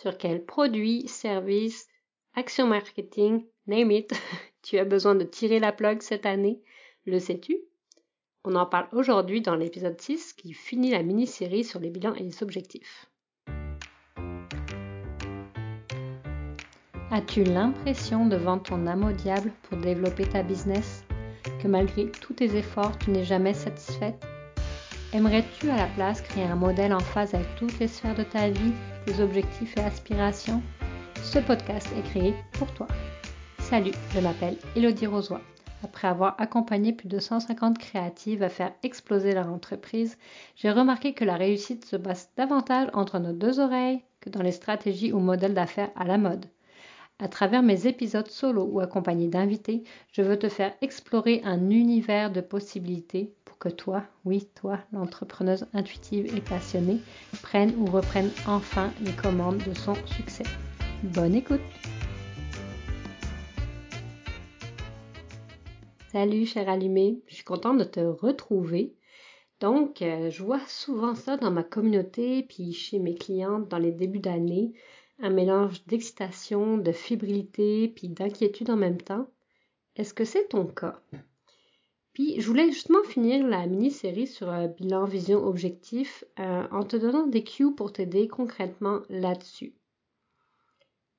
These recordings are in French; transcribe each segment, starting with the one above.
sur quel produit, service, action marketing, name it, tu as besoin de tirer la plug cette année. Le sais-tu? On en parle aujourd'hui dans l'épisode 6 qui finit la mini-série sur les bilans et les objectifs. As-tu l'impression de vendre ton âme au diable pour développer ta business? Que malgré tous tes efforts, tu n'es jamais satisfaite? Aimerais-tu à la place créer un modèle en phase avec toutes les sphères de ta vie, tes objectifs et aspirations? Ce podcast est créé pour toi. Salut, je m'appelle Elodie Rosoy. Après avoir accompagné plus de 150 créatives à faire exploser leur entreprise, j'ai remarqué que la réussite se base davantage entre nos deux oreilles que dans les stratégies ou modèles d'affaires à la mode. À travers mes épisodes solo ou accompagnés d'invités, je veux te faire explorer un univers de possibilités que toi, oui, toi, l'entrepreneuse intuitive et passionnée, prenne ou reprenne enfin les commandes de son succès. Bonne écoute Salut cher allumé, je suis contente de te retrouver. Donc, euh, je vois souvent ça dans ma communauté, puis chez mes clientes dans les débuts d'année, un mélange d'excitation, de fébrilité, puis d'inquiétude en même temps. Est-ce que c'est ton cas? Puis, je voulais justement finir la mini-série sur euh, bilan, vision, objectif euh, en te donnant des cues pour t'aider concrètement là-dessus.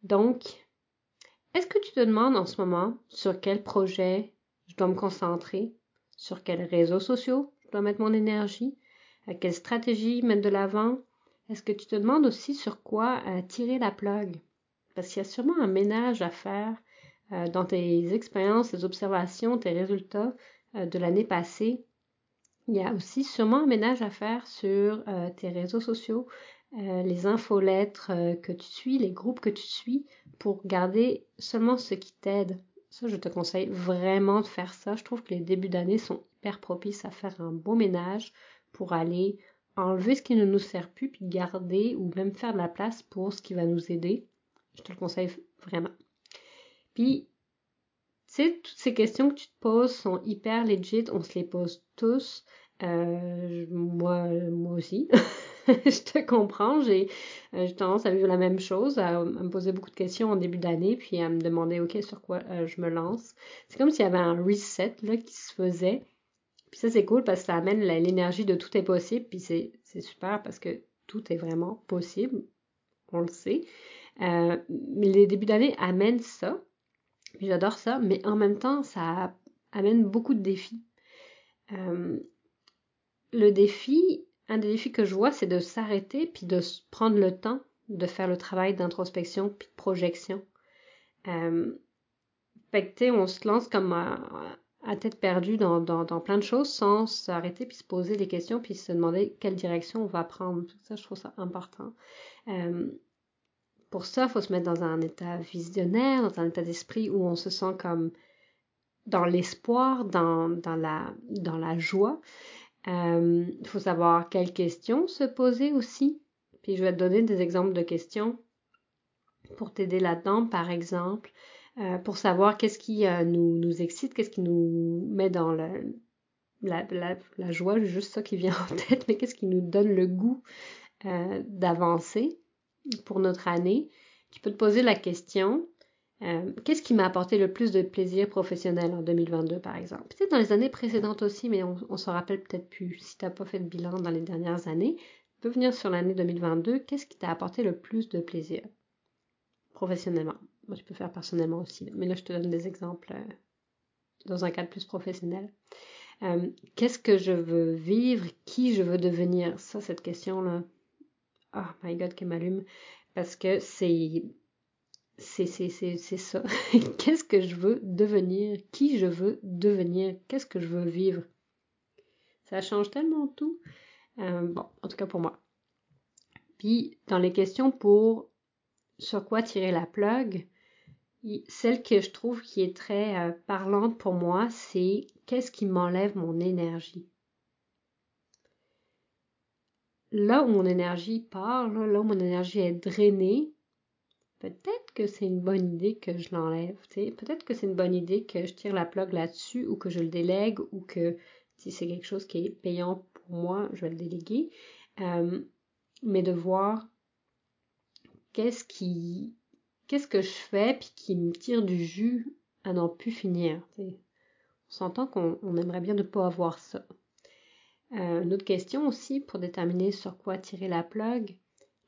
Donc, est-ce que tu te demandes en ce moment sur quel projet je dois me concentrer, sur quels réseaux sociaux je dois mettre mon énergie, à quelle stratégie mettre de l'avant? Est-ce que tu te demandes aussi sur quoi euh, tirer la plug? Parce qu'il y a sûrement un ménage à faire dans tes expériences, tes observations, tes résultats euh, de l'année passée. Il y a aussi sûrement un ménage à faire sur euh, tes réseaux sociaux, euh, les infolettres que tu suis, les groupes que tu suis, pour garder seulement ce qui t'aide. Ça, je te conseille vraiment de faire ça. Je trouve que les débuts d'année sont hyper propices à faire un beau ménage pour aller enlever ce qui ne nous sert plus, puis garder ou même faire de la place pour ce qui va nous aider. Je te le conseille vraiment. Puis, toutes ces questions que tu te poses sont hyper legit, on se les pose tous. Euh, moi, moi aussi. je te comprends, j'ai euh, tendance à vivre la même chose, à, me poser beaucoup de questions en début d'année, puis à me demander, OK, sur quoi euh, je me lance. C'est comme s'il y avait un reset là, qui se faisait. Puis ça, c'est cool parce que ça amène l'énergie de tout est possible, puis c'est super parce que tout est vraiment possible, on le sait. mais les débuts d'année amènent ça. J'adore ça, mais en même temps, ça amène beaucoup de défis. Euh, le défi, un des défis que je vois, c'est de s'arrêter puis de prendre le temps de faire le travail d'introspection puis de projection. Euh, fait que, on se lance comme à, tête perdue dans, plein de choses sans s'arrêter puis se poser des questions puis se demander quelle direction on va prendre. Ça, je trouve ça important. Euh, pour ça, il faut se mettre dans un état visionnaire, dans un état d'esprit où on se sent comme dans l'espoir, dans, la, joie. Euh, il faut savoir quelles questions se poser aussi. Puis je vais te donner des exemples de questions pour t'aider là-dedans, par exemple, euh, pour savoir qu'est-ce qui euh, nous, nous excite, qu'est-ce qui nous met dans la, la, la, joie, juste ça qui vient en tête, mais qu'est-ce qui nous donne le goût d'avancer pour notre année, tu peux te poser la question euh, qu'est-ce qui m'a apporté le plus de plaisir professionnel en 2022, par exemple? Peut-être dans les années précédentes aussi, mais on, ne s'en rappelle peut-être plus. Si tu n'as pas fait de bilan dans les dernières années, tu peux venir sur l'année 2022. Qu'est-ce qui t'a apporté le plus de plaisir professionnellement? Moi, tu peux faire personnellement aussi, mais là, je te donne des exemples euh, dans un cadre plus professionnel. Euh, qu'est-ce que je veux vivre? Qui je veux devenir? Ça, cette question-là, oh my god, qui m'allume. Parce que c'est. C'est, ça. Qu'est-ce que je veux devenir? Qui je veux devenir? Qu'est-ce que je veux vivre? Ça change tellement tout. Euh, bon, en tout cas pour moi. Puis, dans les questions pour sur quoi tirer la plug, celle que je trouve qui est très euh, parlante pour moi, c'est qu'est-ce qui m'enlève mon énergie? là où mon énergie part, là, où mon énergie est drainée, peut-être que c'est une bonne idée que je l'enlève. Peut-être que c'est une bonne idée que je tire la plug là-dessus ou que je le délègue ou que si c'est quelque chose qui est payant pour moi, je vais le déléguer. Euh, mais de voir qu'est-ce qui qu'est-ce que je fais puis qui me tire du jus à n'en plus finir. On s'entend qu'on aimerait bien ne pas avoir ça. Euh, une autre question aussi pour déterminer sur quoi tirer la plug.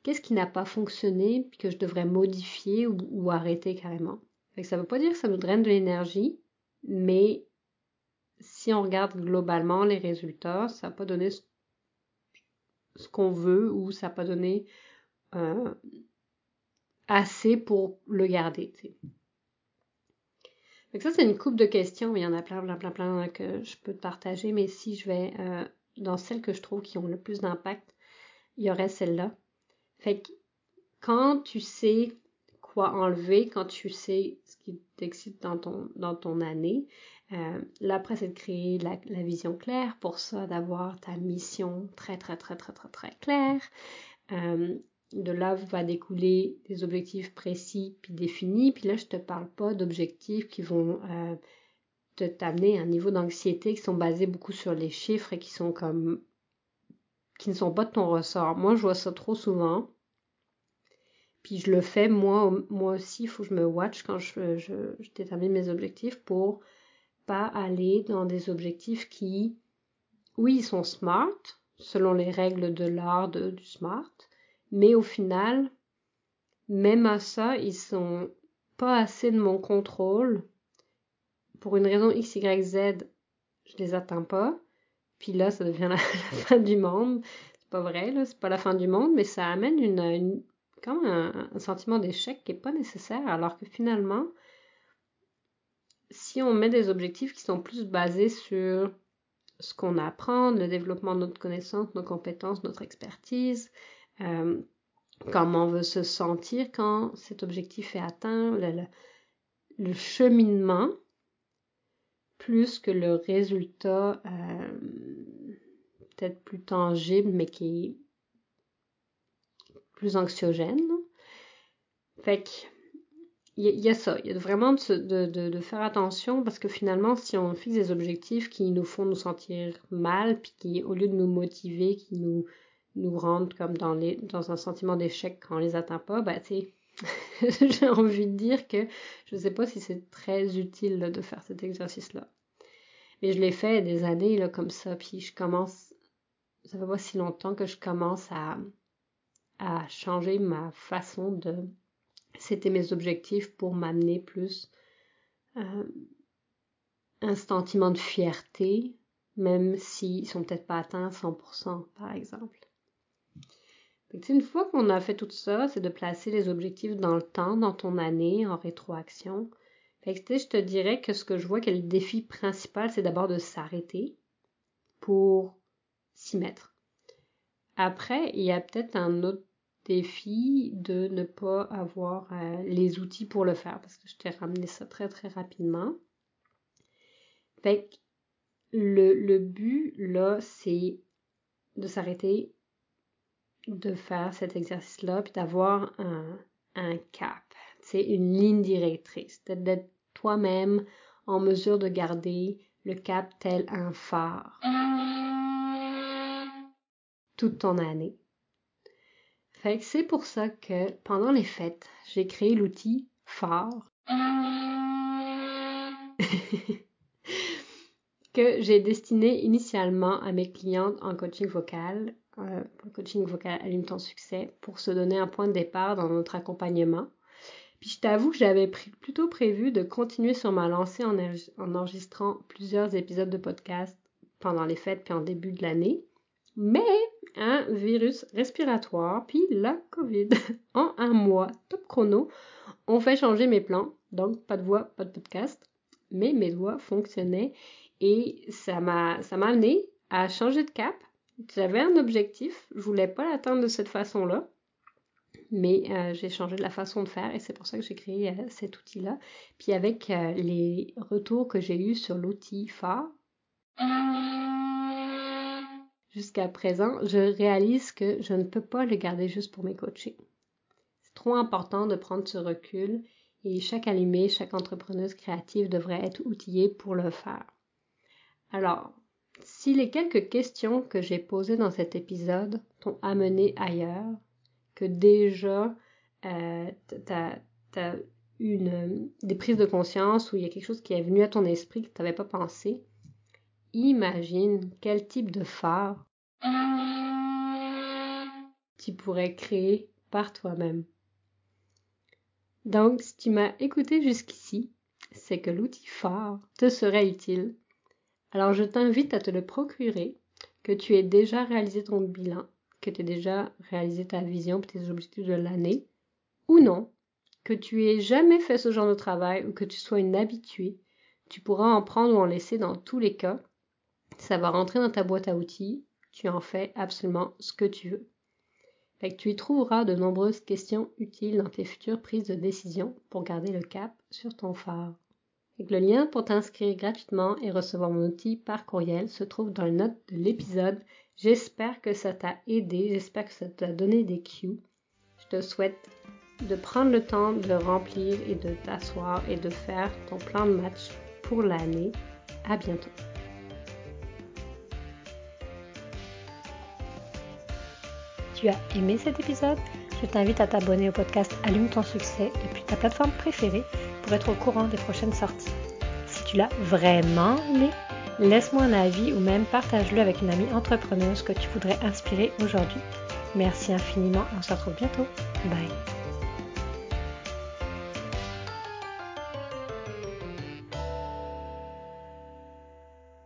Qu'est-ce qui n'a pas fonctionné puis que je devrais modifier ou, arrêter carrément? ça ne veut pas dire que ça nous draine de l'énergie, mais si on regarde globalement les résultats, ça n'a pas donné ce, qu'on veut ou ça n'a pas donné euh, assez pour le garder. ça, c'est une coupe de questions. Il y en a plein, plein, plein, plein que je peux te partager, mais si je vais euh, dans celles que je trouve qui ont le plus d'impact, il y aurait celle-là. Fait quand tu sais quoi enlever, quand tu sais ce qui t'excite dans ton, dans ton année, euh, là, après, c'est de créer la, vision claire. Pour ça, d'avoir ta mission très, très, très, très, très, très claire. Euh, de là va découler des objectifs précis puis définis. Puis là, je te parle pas d'objectifs qui vont euh, te t'amener à un niveau d'anxiété qui sont basés beaucoup sur les chiffres et qui sont comme qui ne sont pas de ton ressort. Moi, je vois ça trop souvent. Puis je le fais moi, moi aussi, il faut que je me watch quand je, détermine mes objectifs pour pas aller dans des objectifs qui, oui, sont smart, selon les règles de l'art du smart, mais au final, même à ça, ils sont pas assez de mon contrôle. Pour une raison X, Y, Z, je les atteins pas. Puis là, ça devient la, fin du monde. C'est pas vrai, là, c'est pas la fin du monde, mais ça amène comme un, un sentiment d'échec qui est pas nécessaire, alors que finalement, si on met des objectifs qui sont plus basés sur ce qu'on apprend, le développement de notre connaissance, nos compétences, notre expertise, euh, comment on veut se sentir quand cet objectif est atteint, le, cheminement, plus que le résultat euh, peut-être plus tangible, mais qui est plus anxiogène. Fait que il y, a ça, il y a vraiment de, faire attention parce que finalement, si on fixe des objectifs qui nous font nous sentir mal, puis qui, au lieu de nous motiver, qui nous nous rendent comme dans, les, dans un sentiment d'échec quand on les atteint pas, bah tu j'ai envie de dire que je sais pas si c'est très utile de faire cet exercice-là. Mais je l'ai fait des années là, comme ça, puis je commence, ça fait pas si longtemps que je commence à, à changer ma façon de... C'était mes objectifs pour m'amener plus euh, un sentiment de fierté, même s'ils sont peut-être pas atteints à 100%, par exemple une fois qu'on a fait tout ça, c'est de placer les objectifs dans le temps, dans ton année, en rétroaction. Fait je te dirais que ce que je vois que le défi principal, c'est d'abord de s'arrêter pour s'y mettre. Après, il y a peut-être un autre défi de ne pas avoir euh, les outils pour le faire, parce que je t'ai ramené ça très très rapidement. Le but, là, c'est de s'arrêter de faire cet exercice-là, puis d'avoir un, un cap, c'est une ligne directrice, d'être toi-même en mesure de garder le cap tel un phare toute ton année. Fait que c'est pour ça que pendant les fêtes, j'ai créé l'outil phare que j'ai destiné initialement à mes clientes en coaching vocal euh, le coaching vocal Allume ton succès pour se donner un point de départ dans notre accompagnement. Puis je t'avoue que j'avais plutôt prévu de continuer sur ma lancée en, en, enregistrant plusieurs épisodes de podcast pendant les fêtes puis en début de l'année. Mais un virus respiratoire puis la COVID en un mois, top chrono, ont fait changer mes plans. Donc pas de voix, pas de podcast. Mais mes doigts fonctionnaient et ça m'a amené à changer de cap j'avais un objectif, je voulais pas l'atteindre de cette façon-là, mais euh, j'ai changé de la façon de faire et c'est pour ça que j'ai créé euh, cet outil-là. Puis avec euh, les retours que j'ai eus sur l'outil phare, jusqu'à présent, je réalise que je ne peux pas le garder juste pour mes coachings. C'est trop important de prendre ce recul et chaque allumé, chaque entrepreneuse créative devrait être outillée pour le faire. Alors, si les quelques questions que j'ai posées dans cet épisode t'ont amené ailleurs, que déjà euh, t'as as une, des prises de conscience où il y a quelque chose qui est venu à ton esprit que tu n'avais pas pensé, imagine quel type de phare tu pourrais créer par toi-même. Donc, si tu m'as écouté jusqu'ici, c'est que l'outil phare te serait utile. Alors, je t'invite à te le procurer, que tu aies déjà réalisé ton bilan, que tu aies déjà réalisé ta vision et tes objectifs de l'année, ou non, que tu aies jamais fait ce genre de travail ou que tu sois une habituée, tu pourras en prendre ou en laisser dans tous les cas. Ça va rentrer dans ta boîte à outils, tu en fais absolument ce que tu veux. Fait tu y trouveras de nombreuses questions utiles dans tes futures prises de décision pour garder le cap sur ton phare. Le lien pour t'inscrire gratuitement et recevoir mon outil par courriel se trouve dans les notes de l'épisode. J'espère que ça t'a aidé, j'espère que ça t'a donné des cues. Je te souhaite de prendre le temps de remplir et de t'asseoir et de faire ton plan de match pour l'année. À bientôt. Tu as aimé cet épisode? Je t'invite à t'abonner au podcast Allume ton succès depuis ta plateforme préférée pour être au courant des prochaines sorties. Si tu l'as vraiment aimé, laisse-moi un avis ou même partage-le avec une amie entrepreneuse que tu voudrais inspirer aujourd'hui. Merci infiniment, on se retrouve bientôt. Bye.